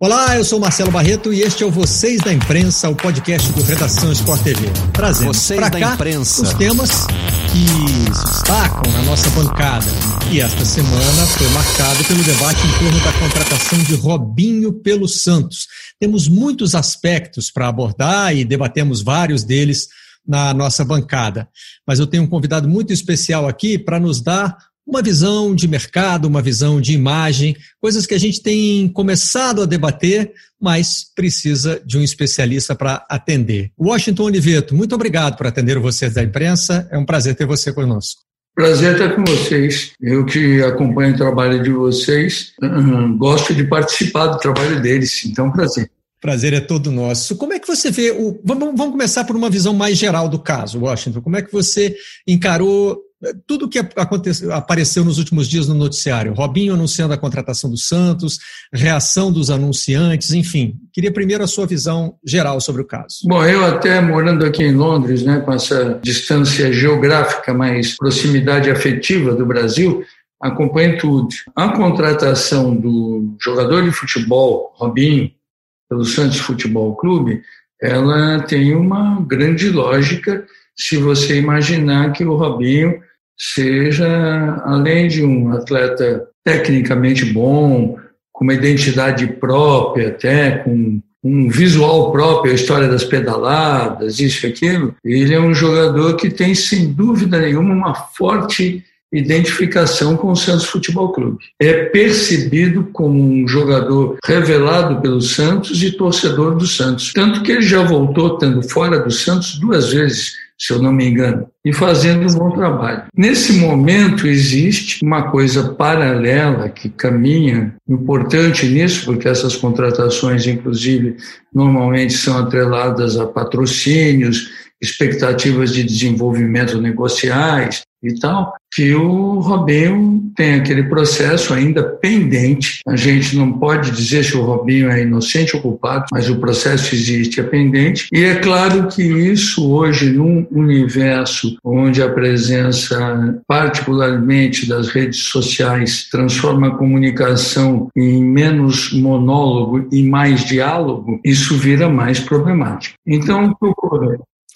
Olá, eu sou Marcelo Barreto e este é o Vocês da Imprensa, o podcast do Redação Sport TV. Trazendo para cá imprensa. os temas que se destacam na nossa bancada. E esta semana foi marcada pelo debate em torno da contratação de Robinho pelo Santos. Temos muitos aspectos para abordar e debatemos vários deles na nossa bancada. Mas eu tenho um convidado muito especial aqui para nos dar uma visão de mercado, uma visão de imagem, coisas que a gente tem começado a debater, mas precisa de um especialista para atender. Washington Oliveto, muito obrigado por atender vocês da imprensa. É um prazer ter você conosco. Prazer estar com vocês. Eu que acompanho o trabalho de vocês, gosto de participar do trabalho deles, então prazer. Prazer é todo nosso. Como é que você vê o. Vamos, vamos começar por uma visão mais geral do caso, Washington. Como é que você encarou tudo que aconteceu, apareceu nos últimos dias no noticiário, Robinho anunciando a contratação do Santos, reação dos anunciantes, enfim. Queria primeiro a sua visão geral sobre o caso. Bom, eu até morando aqui em Londres, né, com essa distância geográfica, mas proximidade afetiva do Brasil, acompanho tudo. A contratação do jogador de futebol, Robinho, pelo Santos Futebol Clube, ela tem uma grande lógica se você imaginar que o Robinho seja, além de um atleta tecnicamente bom, com uma identidade própria, até com um visual próprio, a história das pedaladas, isso e aquilo, ele é um jogador que tem, sem dúvida nenhuma, uma forte identificação com o Santos Futebol Clube. É percebido como um jogador revelado pelo Santos e torcedor do Santos. Tanto que ele já voltou, estando fora do Santos, duas vezes se eu não me engano, e fazendo um bom trabalho. Nesse momento existe uma coisa paralela que caminha, importante nisso, porque essas contratações, inclusive, normalmente são atreladas a patrocínios, expectativas de desenvolvimento negociais, e tal, que o Robinho tem aquele processo ainda pendente. A gente não pode dizer se o Robinho é inocente ou culpado, mas o processo existe, é pendente. E é claro que isso hoje, num universo onde a presença, particularmente das redes sociais, transforma a comunicação em menos monólogo e mais diálogo, isso vira mais problemático. Então, que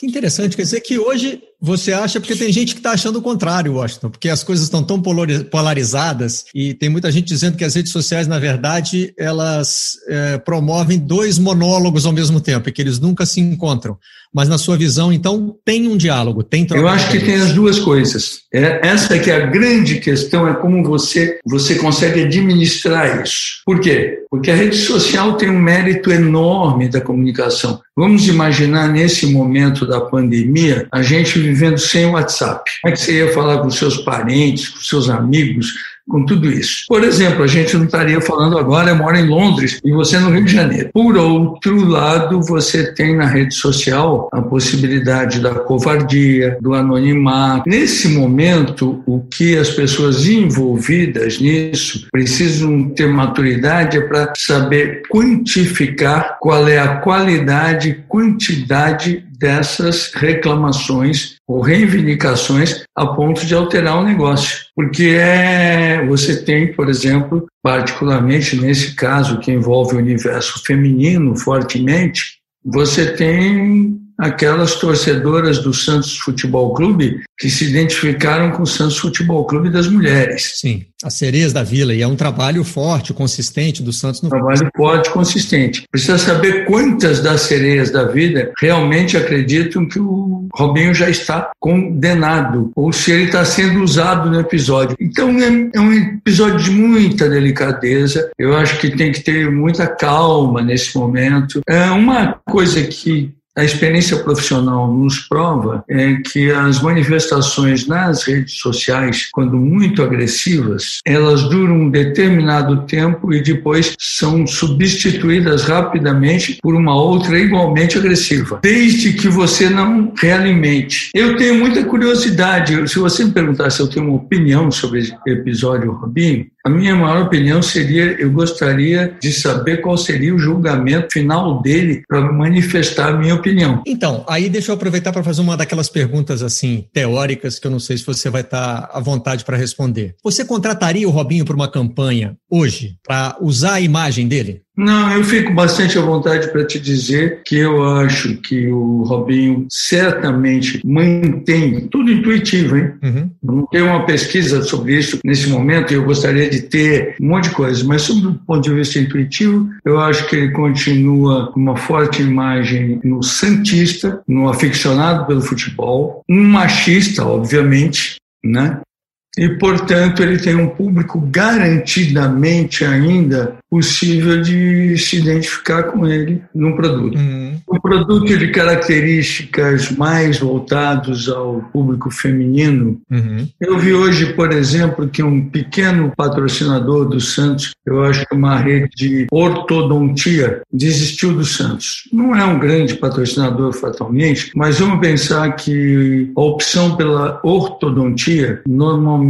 interessante, quer dizer que hoje você acha, porque tem gente que está achando o contrário, Washington, porque as coisas estão tão polarizadas e tem muita gente dizendo que as redes sociais, na verdade, elas é, promovem dois monólogos ao mesmo tempo e que eles nunca se encontram. Mas na sua visão, então, tem um diálogo, tem troca. Eu acho que tem as duas coisas. É, essa é que é a grande questão, é como você, você consegue administrar isso. Por quê? Porque a rede social tem um mérito enorme da comunicação. Vamos imaginar nesse momento da pandemia, a gente vivendo sem WhatsApp. Como é que você ia falar com seus parentes, com seus amigos, com tudo isso. Por exemplo, a gente não estaria falando agora, eu moro em Londres e você no Rio de Janeiro. Por outro lado, você tem na rede social a possibilidade da covardia, do anonimato. Nesse momento, o que as pessoas envolvidas nisso precisam ter maturidade é para saber quantificar qual é a qualidade quantidade dessas reclamações ou reivindicações a ponto de alterar o negócio. Porque é, você tem, por exemplo, particularmente nesse caso que envolve o universo feminino fortemente, você tem aquelas torcedoras do Santos Futebol Clube que se identificaram com o Santos Futebol Clube das mulheres. Sim, as sereias da Vila, e é um trabalho forte, consistente do Santos. No... Trabalho forte, consistente. Precisa saber quantas das sereias da vida realmente acreditam que o Robinho já está condenado, ou se ele está sendo usado no episódio. Então é, é um episódio de muita delicadeza, eu acho que tem que ter muita calma nesse momento. É uma coisa que a experiência profissional nos prova é que as manifestações nas redes sociais, quando muito agressivas, elas duram um determinado tempo e depois são substituídas rapidamente por uma outra igualmente agressiva, desde que você não realimente. Eu tenho muita curiosidade, se você me perguntar se eu tenho uma opinião sobre esse episódio Robinho, a minha maior opinião seria, eu gostaria de saber qual seria o julgamento final dele para manifestar a minha opinião. Então, aí deixa eu aproveitar para fazer uma daquelas perguntas assim teóricas que eu não sei se você vai estar à vontade para responder. Você contrataria o Robinho para uma campanha hoje para usar a imagem dele? Não, eu fico bastante à vontade para te dizer que eu acho que o Robinho certamente mantém tudo intuitivo, hein? Uhum. Não tem uma pesquisa sobre isso nesse momento e eu gostaria de ter um monte de coisas, mas sob o ponto de vista intuitivo, eu acho que ele continua com uma forte imagem no santista, no aficionado pelo futebol, um machista, obviamente, né? E, portanto, ele tem um público garantidamente ainda possível de se identificar com ele no produto. Uhum. Um produto de características mais voltados ao público feminino. Uhum. Eu vi hoje, por exemplo, que um pequeno patrocinador do Santos, eu acho que uma rede de ortodontia, desistiu do Santos. Não é um grande patrocinador fatalmente, mas vamos pensar que a opção pela ortodontia normalmente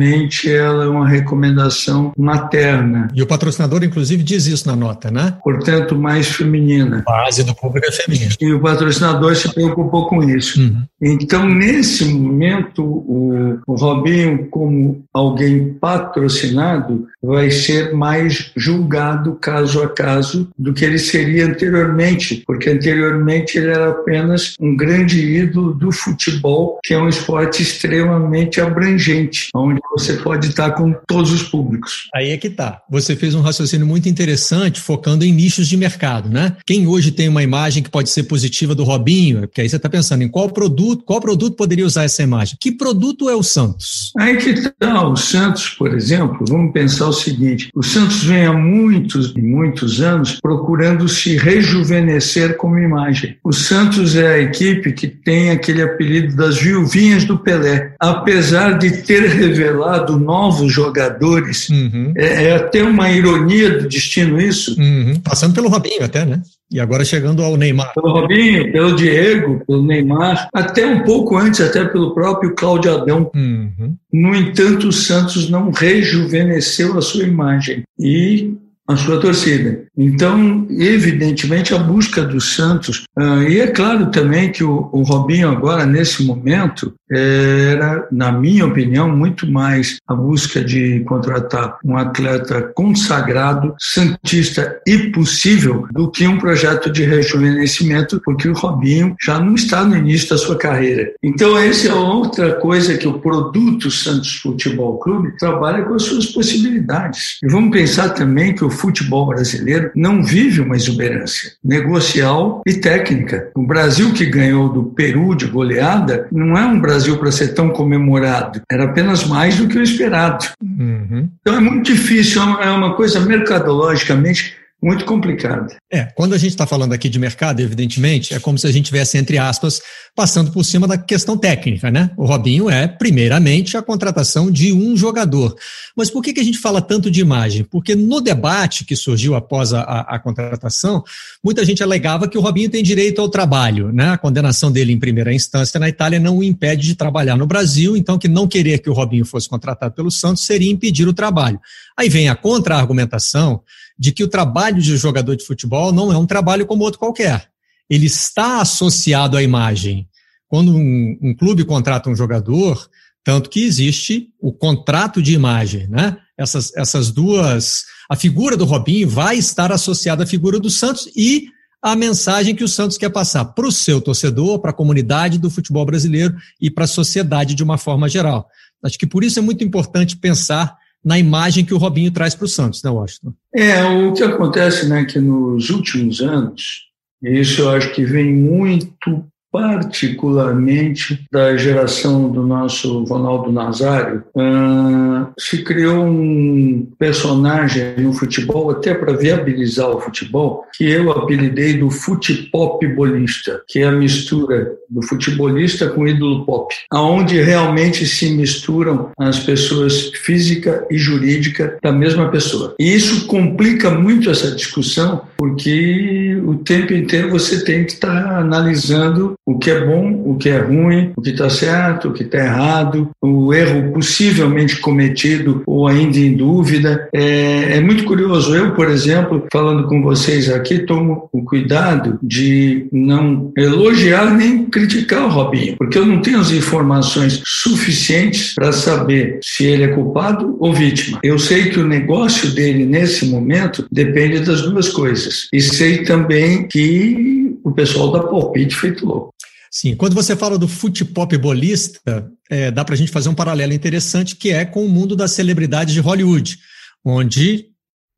ela é uma recomendação materna. E o patrocinador, inclusive, diz isso na nota, né? Portanto, mais feminina. A base do público é feminino. E o patrocinador se preocupou com isso. Uhum. Então, nesse momento, o, o Robinho, como alguém patrocinado, vai ser mais julgado caso a caso do que ele seria anteriormente, porque anteriormente ele era apenas um grande ídolo do futebol, que é um esporte extremamente abrangente, onde você pode estar com todos os públicos. Aí é que tá. Você fez um raciocínio muito interessante focando em nichos de mercado, né? Quem hoje tem uma imagem que pode ser positiva do Robinho, porque aí você está pensando em qual produto, qual produto poderia usar essa imagem? Que produto é o Santos? Aí que tá, o Santos, por exemplo, vamos pensar o seguinte: o Santos vem há muitos e muitos anos procurando se rejuvenescer como imagem. O Santos é a equipe que tem aquele apelido das viuvinhas do Pelé. Apesar de ter revelado novos jogadores, uhum. é, é até uma ironia do destino isso. Uhum. Passando pelo Robinho até, né? E agora chegando ao Neymar. Pelo Robinho, pelo Diego, pelo Neymar, até um pouco antes, até pelo próprio Cláudio Adão. Uhum. No entanto, o Santos não rejuvenesceu a sua imagem. E a sua torcida. Então, evidentemente, a busca do Santos, uh, e é claro também que o, o Robinho agora, nesse momento, era, na minha opinião, muito mais a busca de contratar um atleta consagrado, santista e possível, do que um projeto de rejuvenescimento, porque o Robinho já não está no início da sua carreira. Então, essa é outra coisa que o produto Santos Futebol Clube trabalha com as suas possibilidades. E vamos pensar também que o futebol brasileiro não vive uma exuberância negocial e técnica. O Brasil que ganhou do Peru de goleada não é um Brasil para ser tão comemorado, era apenas mais do que o esperado. Uhum. Então é muito difícil, é uma coisa mercadologicamente muito complicado. É, quando a gente está falando aqui de mercado, evidentemente, é como se a gente tivesse, entre aspas, passando por cima da questão técnica, né? O Robinho é, primeiramente, a contratação de um jogador. Mas por que, que a gente fala tanto de imagem? Porque no debate que surgiu após a, a, a contratação, muita gente alegava que o Robinho tem direito ao trabalho, né? A condenação dele em primeira instância na Itália não o impede de trabalhar no Brasil, então que não querer que o Robinho fosse contratado pelo Santos seria impedir o trabalho. Aí vem a contra-argumentação de que o trabalho de jogador de futebol não é um trabalho como outro qualquer. Ele está associado à imagem. Quando um, um clube contrata um jogador, tanto que existe o contrato de imagem, né? Essas, essas duas. A figura do Robinho vai estar associada à figura do Santos e a mensagem que o Santos quer passar para o seu torcedor, para a comunidade do futebol brasileiro e para a sociedade de uma forma geral. Acho que por isso é muito importante pensar na imagem que o Robinho traz para o Santos, né, Washington? É, o que acontece, né, que nos últimos anos, isso eu acho que vem muito particularmente da geração do nosso Ronaldo Nazário, uh, se criou um personagem no futebol, até para viabilizar o futebol, que eu apelidei do futepop bolista, que é a mistura do futebolista com ídolo pop, aonde realmente se misturam as pessoas física e jurídica da mesma pessoa. E isso complica muito essa discussão, porque o tempo inteiro você tem que estar tá analisando o que é bom, o que é ruim, o que está certo, o que está errado, o erro possivelmente cometido ou ainda em dúvida. É, é muito curioso. Eu, por exemplo, falando com vocês aqui, tomo o cuidado de não elogiar nem criticar o Robinho, porque eu não tenho as informações suficientes para saber se ele é culpado ou vítima. Eu sei que o negócio dele nesse momento depende das duas coisas. E sei também que o pessoal dá palpite feito louco. Sim, quando você fala do futepop bolista, é, dá para a gente fazer um paralelo interessante que é com o mundo das celebridades de Hollywood, onde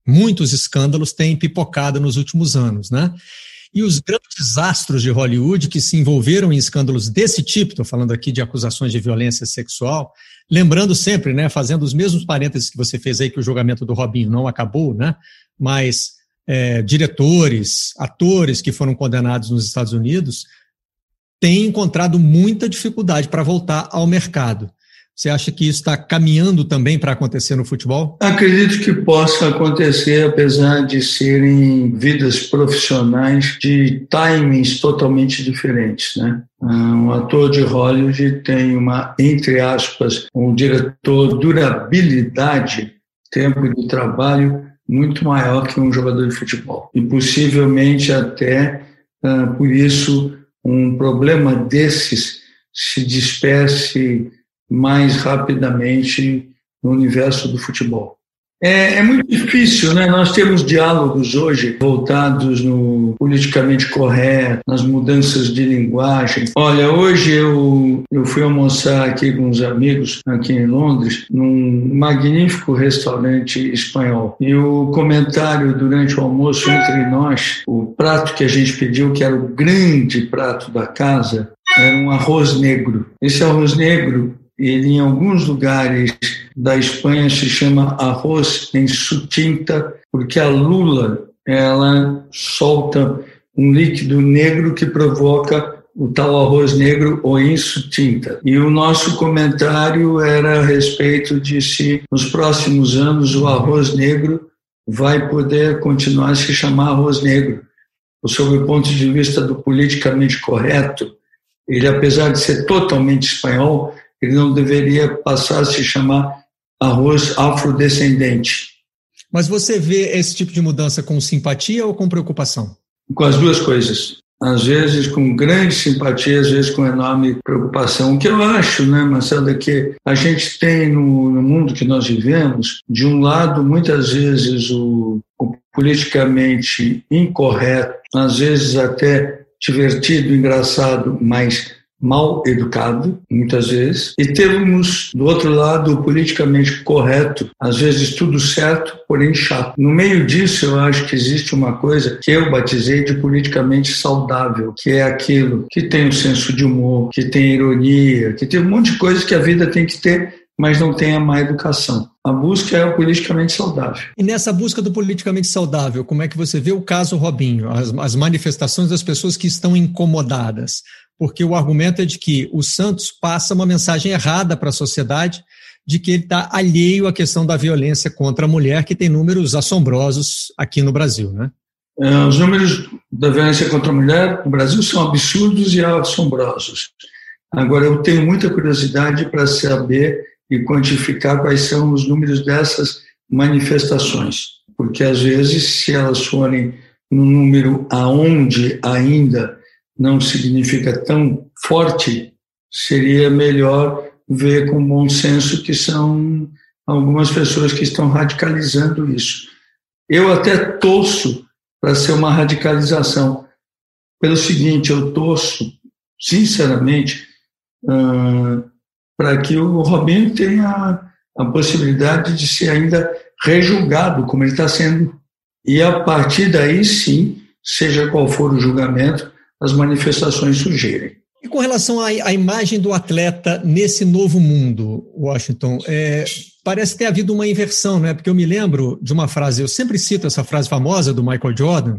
muitos escândalos têm pipocado nos últimos anos, né? E os grandes astros de Hollywood que se envolveram em escândalos desse tipo, estou falando aqui de acusações de violência sexual, lembrando sempre, né, fazendo os mesmos parênteses que você fez aí, que o julgamento do Robinho não acabou, né, mas é, diretores, atores que foram condenados nos Estados Unidos têm encontrado muita dificuldade para voltar ao mercado. Você acha que isso está caminhando também para acontecer no futebol? Acredito que possa acontecer, apesar de serem vidas profissionais de timings totalmente diferentes, né? Um ator de Hollywood tem uma, entre aspas, um diretor durabilidade, tempo de trabalho muito maior que um jogador de futebol. E possivelmente até, uh, por isso, um problema desses se disperse mais rapidamente no universo do futebol. É, é, muito difícil, né? Nós temos diálogos hoje voltados no politicamente correto, nas mudanças de linguagem. Olha, hoje eu, eu fui almoçar aqui com uns amigos aqui em Londres, num magnífico restaurante espanhol. E o comentário durante o almoço entre nós, o prato que a gente pediu, que era o grande prato da casa, era um arroz negro. Esse arroz negro ele em alguns lugares da Espanha se chama arroz em sutinta, porque a lula ela solta um líquido negro que provoca o tal arroz negro ou insutinta. E o nosso comentário era a respeito de se nos próximos anos o arroz negro vai poder continuar a se chamar arroz negro. Ou sob o ponto de vista do politicamente correto, ele apesar de ser totalmente espanhol, ele não deveria passar a se chamar arroz afrodescendente. Mas você vê esse tipo de mudança com simpatia ou com preocupação? Com as duas coisas. Às vezes com grande simpatia, às vezes com enorme preocupação. O que eu acho, né, Marcelo, é que a gente tem no, no mundo que nós vivemos, de um lado, muitas vezes o, o politicamente incorreto, às vezes até divertido, engraçado, mas mal educado, muitas vezes, e temos, do outro lado, o politicamente correto, às vezes tudo certo, porém chato. No meio disso, eu acho que existe uma coisa que eu batizei de politicamente saudável, que é aquilo que tem um senso de humor, que tem ironia, que tem um monte de coisas que a vida tem que ter mas não tem a má educação. A busca é o politicamente saudável. E nessa busca do politicamente saudável, como é que você vê o caso Robinho, as, as manifestações das pessoas que estão incomodadas? Porque o argumento é de que o Santos passa uma mensagem errada para a sociedade de que ele está alheio à questão da violência contra a mulher, que tem números assombrosos aqui no Brasil, né? É, os números da violência contra a mulher no Brasil são absurdos e assombrosos. Agora, eu tenho muita curiosidade para saber e quantificar quais são os números dessas manifestações, porque às vezes, se elas forem no número aonde ainda não significa tão forte, seria melhor ver com bom senso que são algumas pessoas que estão radicalizando isso. Eu até torço para ser uma radicalização. Pelo seguinte, eu torço, sinceramente, uh, para que o Robinho tenha a possibilidade de ser ainda rejulgado, como ele está sendo. E a partir daí, sim, seja qual for o julgamento, as manifestações surgirem. E com relação à, à, imagem do atleta nesse novo mundo, Washington, é, parece ter havido uma inversão, né? Porque eu me lembro de uma frase, eu sempre cito essa frase famosa do Michael Jordan,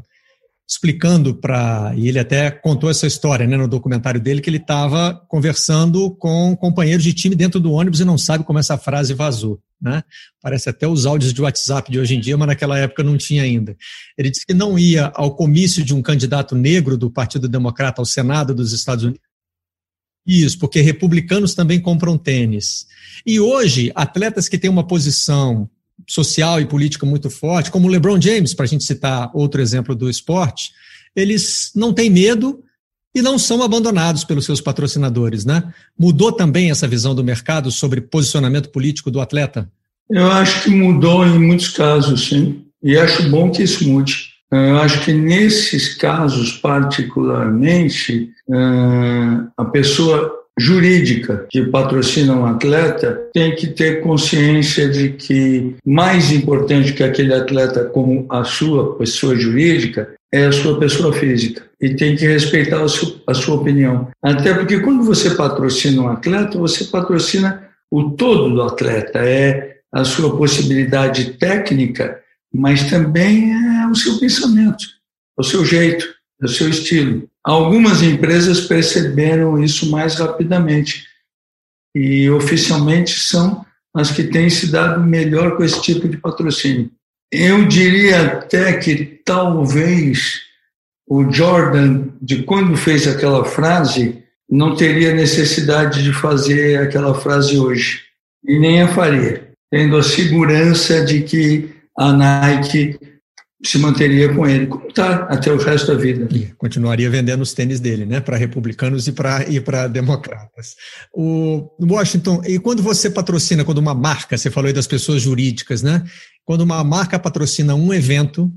explicando para. E ele até contou essa história né, no documentário dele, que ele estava conversando com companheiros de time dentro do ônibus e não sabe como essa frase vazou. Né? Parece até os áudios de WhatsApp de hoje em dia, mas naquela época não tinha ainda. Ele disse que não ia ao comício de um candidato negro do Partido Democrata ao Senado dos Estados Unidos. Isso, porque republicanos também compram tênis. E hoje, atletas que têm uma posição social e política muito forte, como o LeBron James, para a gente citar outro exemplo do esporte, eles não têm medo e não são abandonados pelos seus patrocinadores, né? Mudou também essa visão do mercado sobre posicionamento político do atleta? Eu acho que mudou em muitos casos, sim. E acho bom que isso mude. Eu acho que nesses casos, particularmente, eh, a pessoa jurídica que patrocina um atleta tem que ter consciência de que mais importante que aquele atleta como a sua pessoa jurídica é a sua pessoa física e tem que respeitar a sua, a sua opinião. Até porque quando você patrocina um atleta, você patrocina o todo do atleta, é a sua possibilidade técnica, mas também é o seu pensamento, o seu jeito, o seu estilo. Algumas empresas perceberam isso mais rapidamente e oficialmente são as que têm se dado melhor com esse tipo de patrocínio. Eu diria até que talvez o Jordan, de quando fez aquela frase, não teria necessidade de fazer aquela frase hoje, e nem a faria, tendo a segurança de que a Nike se manteria com ele, como está até o resto da vida. E continuaria vendendo os tênis dele, né, para republicanos e para e para democratas. O Washington, e quando você patrocina, quando uma marca, você falou aí das pessoas jurídicas, né? Quando uma marca patrocina um evento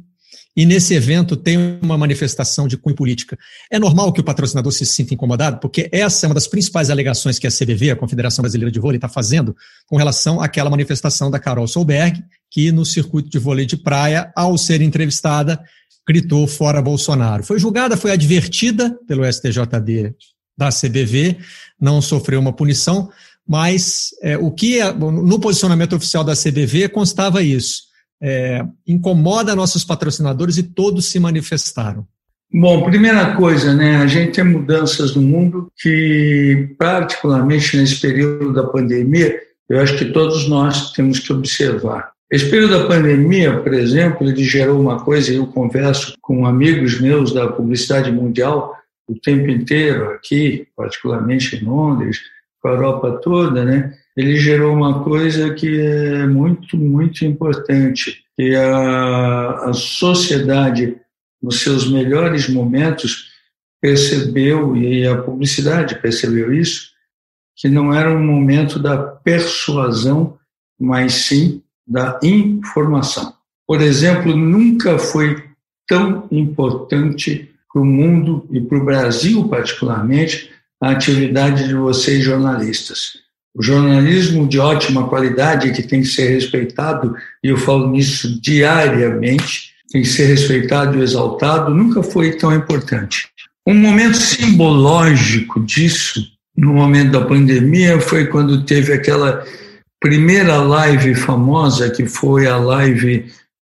e nesse evento tem uma manifestação de cunho política. É normal que o patrocinador se sinta incomodado, porque essa é uma das principais alegações que a CBV, a Confederação Brasileira de Vôlei, está fazendo com relação àquela manifestação da Carol Solberg, que no circuito de vôlei de praia, ao ser entrevistada, gritou fora Bolsonaro. Foi julgada, foi advertida pelo STJD da CBV, não sofreu uma punição, mas é, o que é, no posicionamento oficial da CBV constava isso é, incomoda nossos patrocinadores e todos se manifestaram? Bom, primeira coisa, né, a gente tem mudanças no mundo que, particularmente nesse período da pandemia, eu acho que todos nós temos que observar. Esse período da pandemia, por exemplo, ele gerou uma coisa, eu converso com amigos meus da publicidade mundial o tempo inteiro, aqui, particularmente em Londres, com a Europa toda, né? Ele gerou uma coisa que é muito, muito importante, que a, a sociedade, nos seus melhores momentos, percebeu, e a publicidade percebeu isso, que não era um momento da persuasão, mas sim da informação. Por exemplo, nunca foi tão importante para o mundo e para o Brasil, particularmente, a atividade de vocês jornalistas. O jornalismo de ótima qualidade, que tem que ser respeitado, e eu falo nisso diariamente, tem que ser respeitado e exaltado, nunca foi tão importante. Um momento simbológico disso, no momento da pandemia, foi quando teve aquela primeira live famosa, que foi a live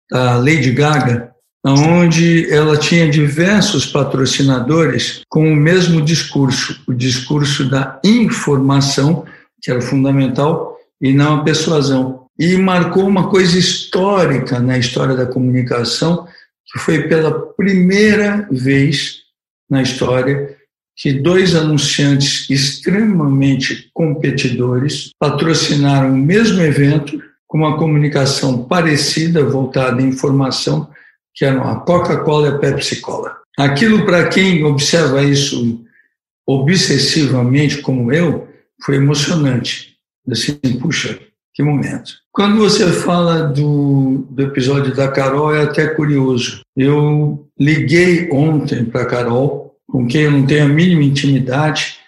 da Lady Gaga, onde ela tinha diversos patrocinadores com o mesmo discurso, o discurso da informação que era fundamental, e não a persuasão. E marcou uma coisa histórica na história da comunicação, que foi pela primeira vez na história que dois anunciantes extremamente competidores patrocinaram o mesmo evento com uma comunicação parecida, voltada à informação, que eram a Coca-Cola e a Pepsi-Cola. Aquilo, para quem observa isso obsessivamente, como eu, foi emocionante. Assim, puxa, que momento. Quando você fala do, do episódio da Carol, é até curioso. Eu liguei ontem para a Carol, com quem eu não tenho a mínima intimidade.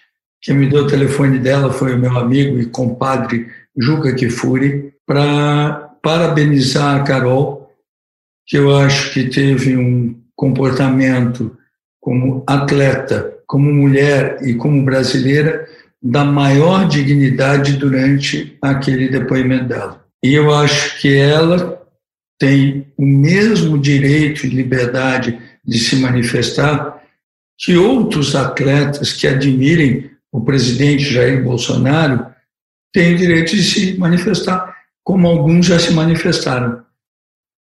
Quem me deu o telefone dela foi o meu amigo e compadre Juca Kifuri, para parabenizar a Carol, que eu acho que teve um comportamento como atleta, como mulher e como brasileira da maior dignidade durante aquele depoimento dela. E eu acho que ela tem o mesmo direito e liberdade de se manifestar, que outros atletas que admirem o presidente Jair Bolsonaro têm direito de se manifestar, como alguns já se manifestaram.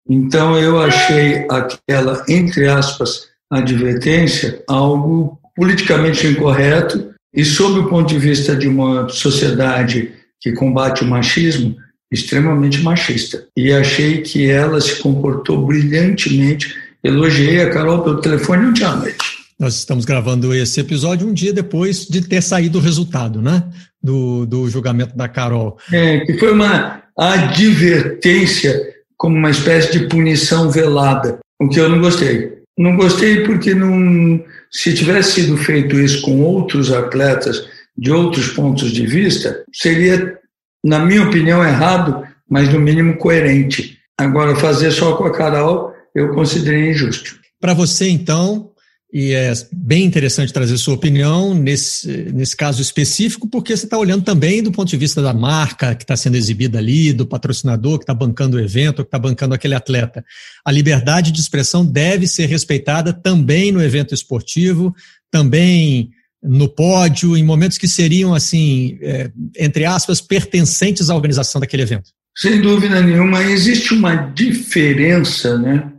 Então, eu achei aquela, entre aspas, advertência algo politicamente incorreto e, sob o ponto de vista de uma sociedade que combate o machismo, extremamente machista. E achei que ela se comportou brilhantemente. Elogiei a Carol pelo telefone um dia à noite. Nós estamos gravando esse episódio um dia depois de ter saído o resultado, né? Do, do julgamento da Carol. É, que foi uma advertência como uma espécie de punição velada, o que eu não gostei. Não gostei porque não, se tivesse sido feito isso com outros atletas de outros pontos de vista, seria, na minha opinião, errado, mas no mínimo coerente. Agora, fazer só com a Carol, eu considerei injusto. Para você, então, e é bem interessante trazer sua opinião nesse, nesse caso específico, porque você está olhando também do ponto de vista da marca que está sendo exibida ali, do patrocinador que está bancando o evento, que está bancando aquele atleta. A liberdade de expressão deve ser respeitada também no evento esportivo, também no pódio, em momentos que seriam, assim, é, entre aspas, pertencentes à organização daquele evento. Sem dúvida nenhuma, existe uma diferença, né?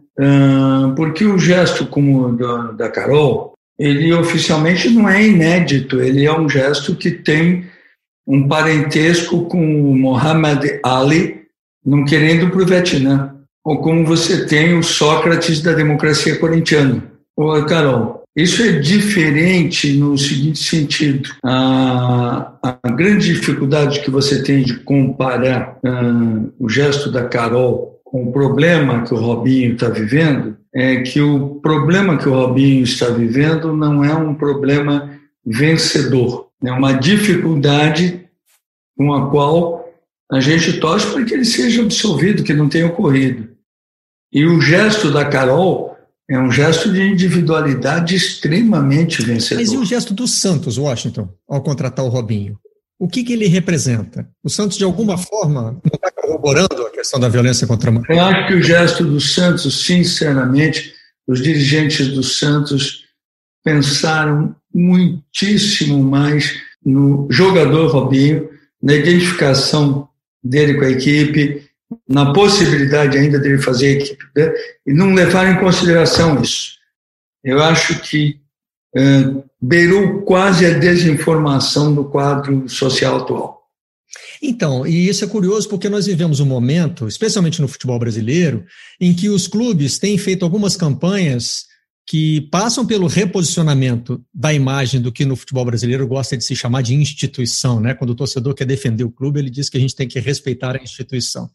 Porque o gesto como da, da Carol, ele oficialmente não é inédito, ele é um gesto que tem um parentesco com o Muhammad Ali, não querendo para o Vietnã, ou como você tem o Sócrates da democracia corintiana. Ô, Carol, isso é diferente no seguinte sentido: a, a grande dificuldade que você tem de comparar uh, o gesto da Carol com o problema que o Robinho está vivendo é que o problema que o Robinho está vivendo não é um problema vencedor, é uma dificuldade com a qual a gente torce para que ele seja absolvido, que não tenha ocorrido. E o gesto da Carol é um gesto de individualidade extremamente vencedor. Mas e o gesto do Santos, Washington, ao contratar o Robinho? O que, que ele representa? O Santos, de alguma forma, não está corroborando a questão da violência contra a mulher? Eu acho que o gesto do Santos, sinceramente, os dirigentes do Santos pensaram muitíssimo mais no jogador Robinho, na identificação dele com a equipe, na possibilidade ainda dele fazer a equipe, né? e não levaram em consideração isso. Eu acho que uh, beirou quase a desinformação do quadro social atual. Então, e isso é curioso porque nós vivemos um momento, especialmente no futebol brasileiro, em que os clubes têm feito algumas campanhas que passam pelo reposicionamento da imagem do que no futebol brasileiro gosta de se chamar de instituição, né? Quando o torcedor quer defender o clube, ele diz que a gente tem que respeitar a instituição.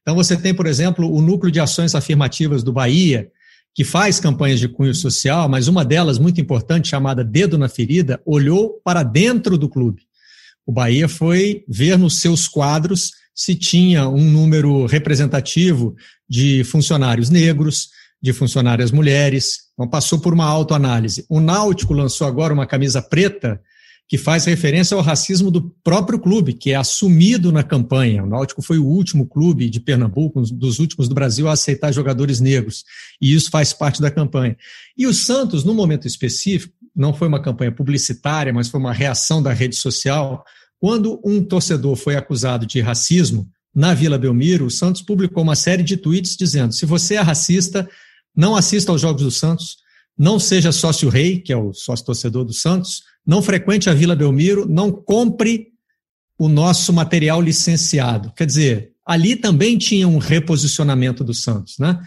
Então você tem, por exemplo, o núcleo de ações afirmativas do Bahia, que faz campanhas de cunho social, mas uma delas muito importante, chamada Dedo na Ferida, olhou para dentro do clube o Bahia foi ver nos seus quadros se tinha um número representativo de funcionários negros, de funcionárias mulheres. Então, passou por uma autoanálise. O Náutico lançou agora uma camisa preta que faz referência ao racismo do próprio clube, que é assumido na campanha. O Náutico foi o último clube de Pernambuco, um dos últimos do Brasil, a aceitar jogadores negros. E isso faz parte da campanha. E o Santos, no momento específico, não foi uma campanha publicitária, mas foi uma reação da rede social, quando um torcedor foi acusado de racismo na Vila Belmiro, o Santos publicou uma série de tweets dizendo: se você é racista, não assista aos Jogos do Santos, não seja sócio rei, que é o sócio torcedor do Santos, não frequente a Vila Belmiro, não compre o nosso material licenciado. Quer dizer, ali também tinha um reposicionamento do Santos, né?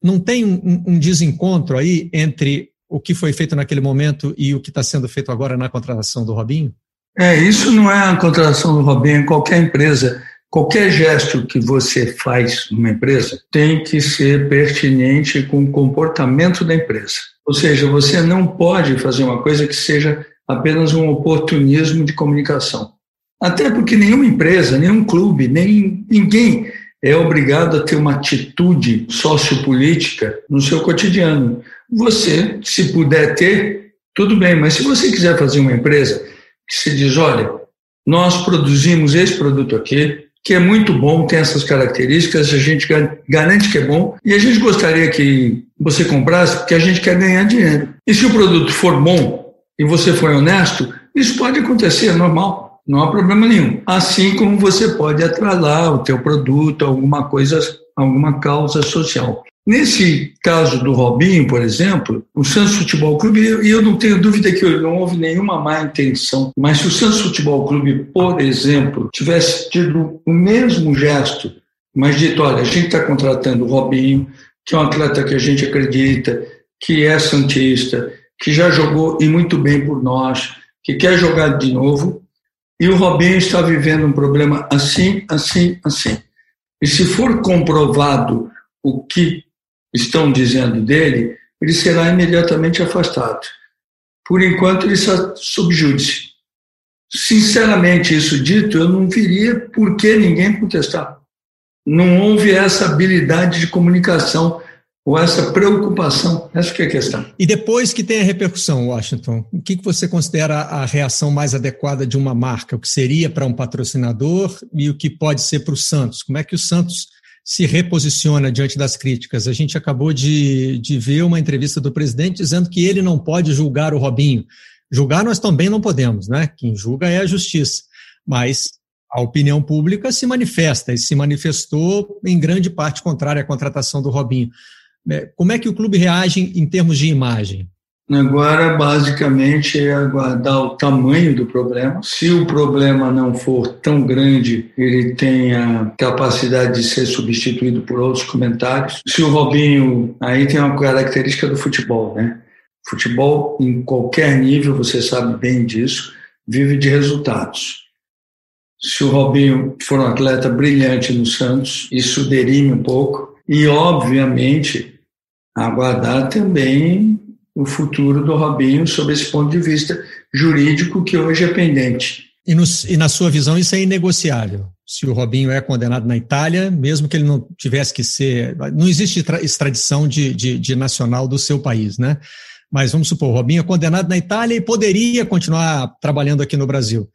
Não tem um, um desencontro aí entre o que foi feito naquele momento e o que está sendo feito agora na contratação do Robinho? É, isso não é a contratação do Robinho qualquer empresa. Qualquer gesto que você faz numa empresa tem que ser pertinente com o comportamento da empresa. Ou seja, você não pode fazer uma coisa que seja apenas um oportunismo de comunicação. Até porque nenhuma empresa, nenhum clube, nem ninguém é obrigado a ter uma atitude sociopolítica no seu cotidiano. Você, se puder ter, tudo bem, mas se você quiser fazer uma empresa que se diz: olha, nós produzimos esse produto aqui, que é muito bom, tem essas características, a gente garante que é bom e a gente gostaria que você comprasse porque a gente quer ganhar dinheiro. E se o produto for bom e você for honesto, isso pode acontecer, é normal, não há problema nenhum. Assim como você pode atrasar o teu produto, alguma coisa, alguma causa social. Nesse caso do Robinho, por exemplo, o Santos Futebol Clube, e eu não tenho dúvida que não houve nenhuma má intenção, mas se o Santos Futebol Clube, por exemplo, tivesse tido o mesmo gesto, mas dito, olha, a gente está contratando o Robinho, que é um atleta que a gente acredita, que é santista, que já jogou e muito bem por nós, que quer jogar de novo, e o Robinho está vivendo um problema assim, assim, assim. E se for comprovado o que estão dizendo dele, ele será imediatamente afastado. Por enquanto, ele está subjúdice. Sinceramente, isso dito, eu não viria por que ninguém contestar. Não houve essa habilidade de comunicação ou essa preocupação. Essa que é a questão. E depois que tem a repercussão, Washington, o que você considera a reação mais adequada de uma marca? O que seria para um patrocinador e o que pode ser para o Santos? Como é que o Santos se reposiciona diante das críticas. A gente acabou de, de ver uma entrevista do presidente dizendo que ele não pode julgar o Robinho. Julgar nós também não podemos, né? Quem julga é a justiça. Mas a opinião pública se manifesta e se manifestou em grande parte contrária à contratação do Robinho. É, como é que o clube reage em termos de imagem? Agora, basicamente, é aguardar o tamanho do problema. Se o problema não for tão grande, ele tem a capacidade de ser substituído por outros comentários. Se o Robinho. Aí tem uma característica do futebol, né? Futebol, em qualquer nível, você sabe bem disso, vive de resultados. Se o Robinho for um atleta brilhante no Santos, isso derime um pouco. E, obviamente, aguardar também o futuro do Robinho sob esse ponto de vista jurídico que hoje é pendente. E, no, e, na sua visão isso é inegociável? Se o Robinho é condenado na Itália, mesmo que ele não tivesse que ser. Não existe extradição de, de, de nacional do seu país, né? Mas vamos supor, o Robinho é condenado na Itália e poderia continuar trabalhando aqui no Brasil.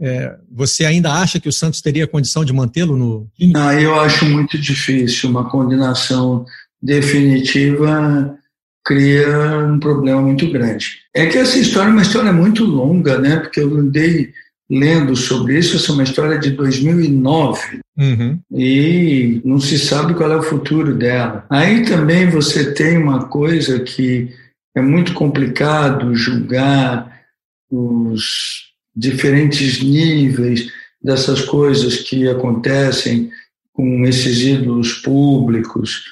É, você ainda acha que o Santos teria condição de mantê-lo no. Não, eu acho muito difícil uma condenação definitiva cria um problema muito grande. É que essa história é uma história muito longa, né? Porque eu andei lendo sobre isso, essa é uma história de 2009 uhum. e não se sabe qual é o futuro dela. Aí também você tem uma coisa que é muito complicado julgar os diferentes níveis dessas coisas que acontecem com esses ídolos públicos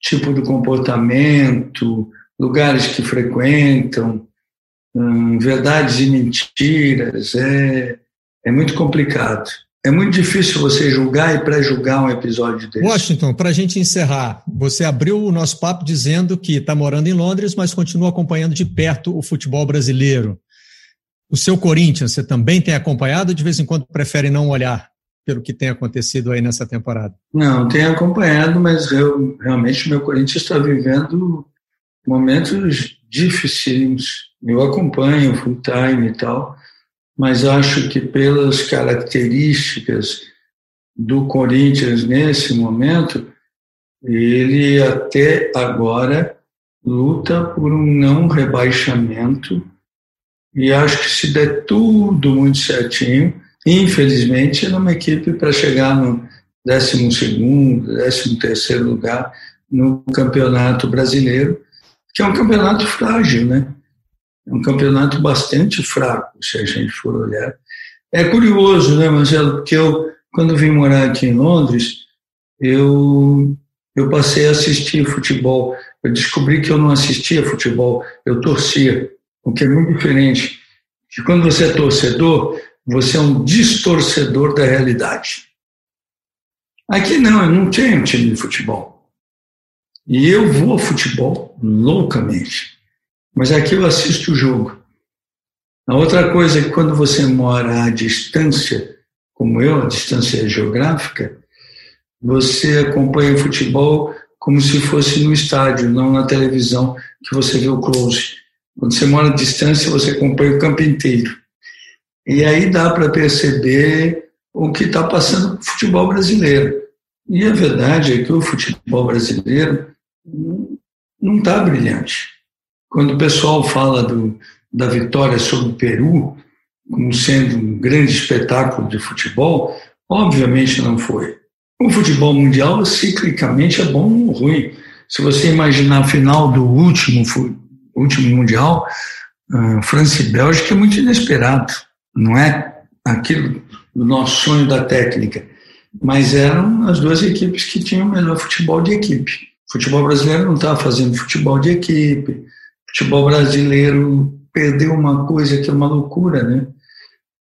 tipo de comportamento, lugares que frequentam, hum, verdades e mentiras. É, é muito complicado. É muito difícil você julgar e pré-julgar um episódio desse. Washington, para a gente encerrar, você abriu o nosso papo dizendo que está morando em Londres, mas continua acompanhando de perto o futebol brasileiro. O seu Corinthians, você também tem acompanhado ou de vez em quando prefere não olhar? Pelo que tem acontecido aí nessa temporada? Não, tenho acompanhado, mas eu realmente meu Corinthians está vivendo momentos difíceis. Eu acompanho full time e tal, mas acho que pelas características do Corinthians nesse momento, ele até agora luta por um não rebaixamento e acho que se der tudo muito certinho, Infelizmente, era uma equipe para chegar no 12, 13 lugar no Campeonato Brasileiro, que é um campeonato frágil, né? É um campeonato bastante fraco, se a gente for olhar. É curioso, né, Marcelo? Porque eu, quando vim morar aqui em Londres, eu, eu passei a assistir futebol. Eu descobri que eu não assistia futebol, eu torcia, o que é muito diferente. Que quando você é torcedor, você é um distorcedor da realidade. Aqui não, eu não tenho time de futebol. E eu vou ao futebol loucamente. Mas aqui eu assisto o jogo. A outra coisa é que quando você mora à distância, como eu, a distância geográfica, você acompanha o futebol como se fosse no estádio, não na televisão, que você vê o close. Quando você mora à distância, você acompanha o campo inteiro. E aí dá para perceber o que está passando com o futebol brasileiro. E a verdade é que o futebol brasileiro não está brilhante. Quando o pessoal fala do, da vitória sobre o Peru como sendo um grande espetáculo de futebol, obviamente não foi. O futebol mundial, ciclicamente, é bom ou ruim. Se você imaginar a final do último, último Mundial, uh, França e Bélgica é muito inesperado. Não é aquilo do nosso sonho da técnica. Mas eram as duas equipes que tinham o melhor futebol de equipe. O futebol brasileiro não estava fazendo futebol de equipe. O futebol brasileiro perdeu uma coisa que é uma loucura, né?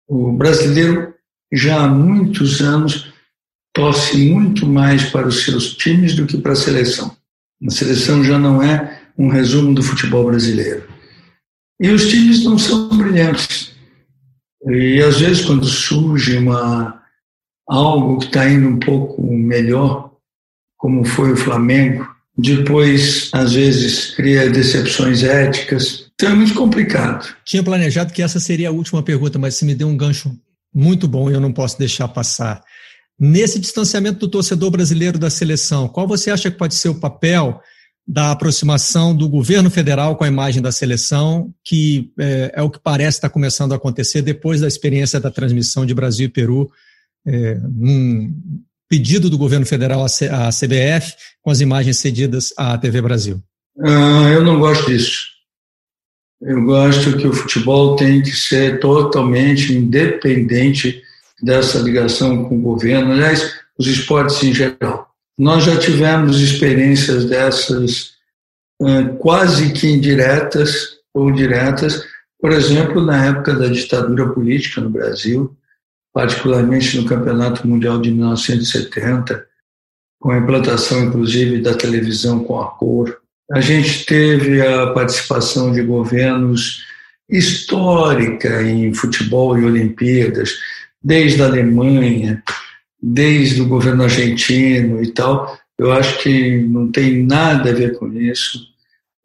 O brasileiro já há muitos anos torce muito mais para os seus times do que para a seleção. A seleção já não é um resumo do futebol brasileiro. E os times não são brilhantes. E às vezes quando surge uma algo que está indo um pouco melhor, como foi o Flamengo, depois às vezes cria decepções éticas. Então é muito complicado. Tinha planejado que essa seria a última pergunta, mas você me deu um gancho muito bom e eu não posso deixar passar. Nesse distanciamento do torcedor brasileiro da seleção, qual você acha que pode ser o papel da aproximação do governo federal com a imagem da seleção, que é, é o que parece estar começando a acontecer depois da experiência da transmissão de Brasil e Peru, é, num pedido do governo federal à CBF, com as imagens cedidas à TV Brasil? Ah, eu não gosto disso. Eu gosto que o futebol tem que ser totalmente independente dessa ligação com o governo, aliás, os esportes em geral. Nós já tivemos experiências dessas quase que indiretas ou diretas, por exemplo, na época da ditadura política no Brasil, particularmente no Campeonato Mundial de 1970, com a implantação, inclusive, da televisão com a cor. A gente teve a participação de governos histórica em futebol e Olimpíadas, desde a Alemanha, desde o governo argentino e tal. Eu acho que não tem nada a ver com isso.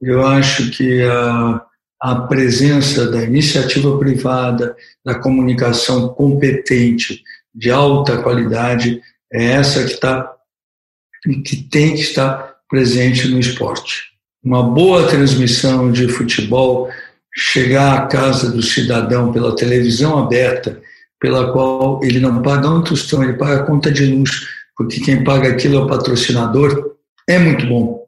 Eu acho que a, a presença da iniciativa privada, da comunicação competente, de alta qualidade, é essa que está que tem que estar presente no esporte. Uma boa transmissão de futebol, chegar à casa do cidadão pela televisão aberta pela qual ele não paga um tostão, ele paga a conta de luz, porque quem paga aquilo é o patrocinador, é muito bom.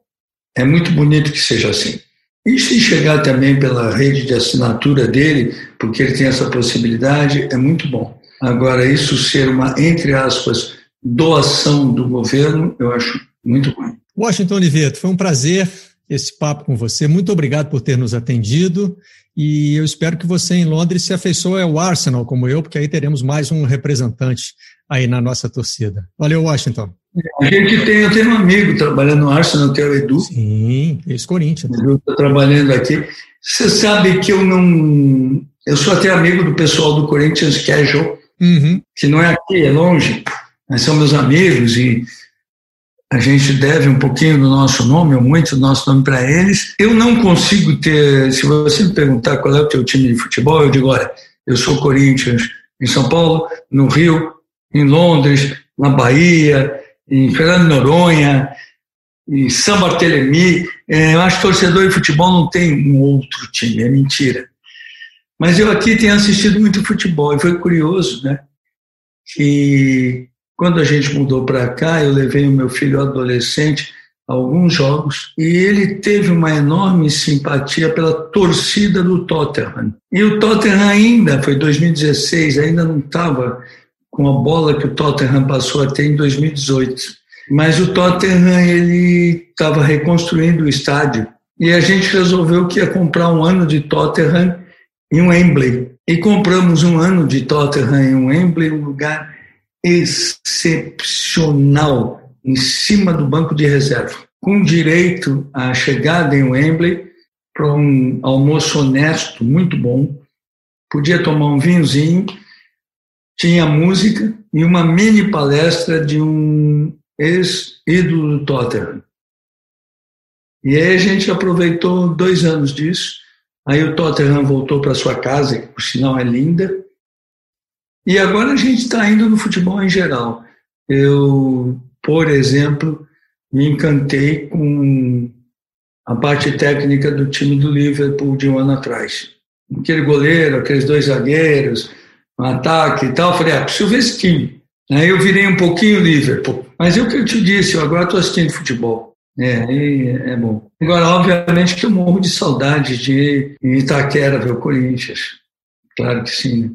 É muito bonito que seja assim. E se chegar também pela rede de assinatura dele, porque ele tem essa possibilidade, é muito bom. Agora, isso ser uma, entre aspas, doação do governo, eu acho muito ruim. Washington Oliveto, foi um prazer esse papo com você. Muito obrigado por ter nos atendido e eu espero que você em Londres se afeiçoe ao Arsenal como eu, porque aí teremos mais um representante aí na nossa torcida. Valeu, Washington. A gente tem, eu tenho um amigo trabalhando no Arsenal, que é o Edu. Sim, ex-Corinthians. Edu está trabalhando aqui. Você sabe que eu não. Eu sou até amigo do pessoal do Corinthians Casual, uhum. que não é aqui, é longe, mas são meus amigos e a gente deve um pouquinho do nosso nome, ou muito do nosso nome para eles. Eu não consigo ter, se você me perguntar qual é o teu time de futebol, eu digo, olha, eu sou Corinthians em São Paulo, no Rio, em Londres, na Bahia, em Fernando Noronha, em São Bartolomé. É, eu acho que torcedor de futebol não tem um outro time, é mentira. Mas eu aqui tenho assistido muito futebol e foi curioso, né? Que quando a gente mudou para cá, eu levei o meu filho adolescente a alguns jogos e ele teve uma enorme simpatia pela torcida do Tottenham. E o Tottenham ainda, foi 2016, ainda não estava com a bola que o Tottenham passou a ter em 2018. Mas o Tottenham ele estava reconstruindo o estádio e a gente resolveu que ia comprar um ano de Tottenham em Wembley. E compramos um ano de Tottenham em Wembley, um lugar excepcional em cima do banco de reserva, com direito à chegada em Wembley para um almoço honesto, muito bom. Podia tomar um vinhozinho, tinha música e uma mini palestra de um ex-ídolo do Tottenham. E aí a gente aproveitou dois anos disso. Aí o Tottenham voltou para sua casa, que por sinal é linda, E agora a gente está indo no futebol em geral. Eu, por exemplo, me encantei com a parte técnica do time do Liverpool de um ano atrás. Aquele goleiro, aqueles dois zagueiros, um ataque e tal. Falei, ah, preciso ver esse time. Aí eu virei um pouquinho Liverpool. Mas é o que eu te disse, eu agora estou assistindo futebol. É, é bom. Agora, obviamente que eu morro de saudade de Itaquera ver o Corinthians. Claro que sim. Né?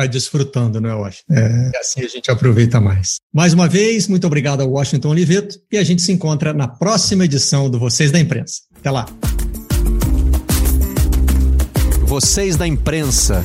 Vai desfrutando, né, Washington? É, assim a gente aproveita mais. Mais uma vez, muito obrigado ao Washington Oliveto e a gente se encontra na próxima edição do Vocês da Imprensa. Até lá. Vocês da Imprensa.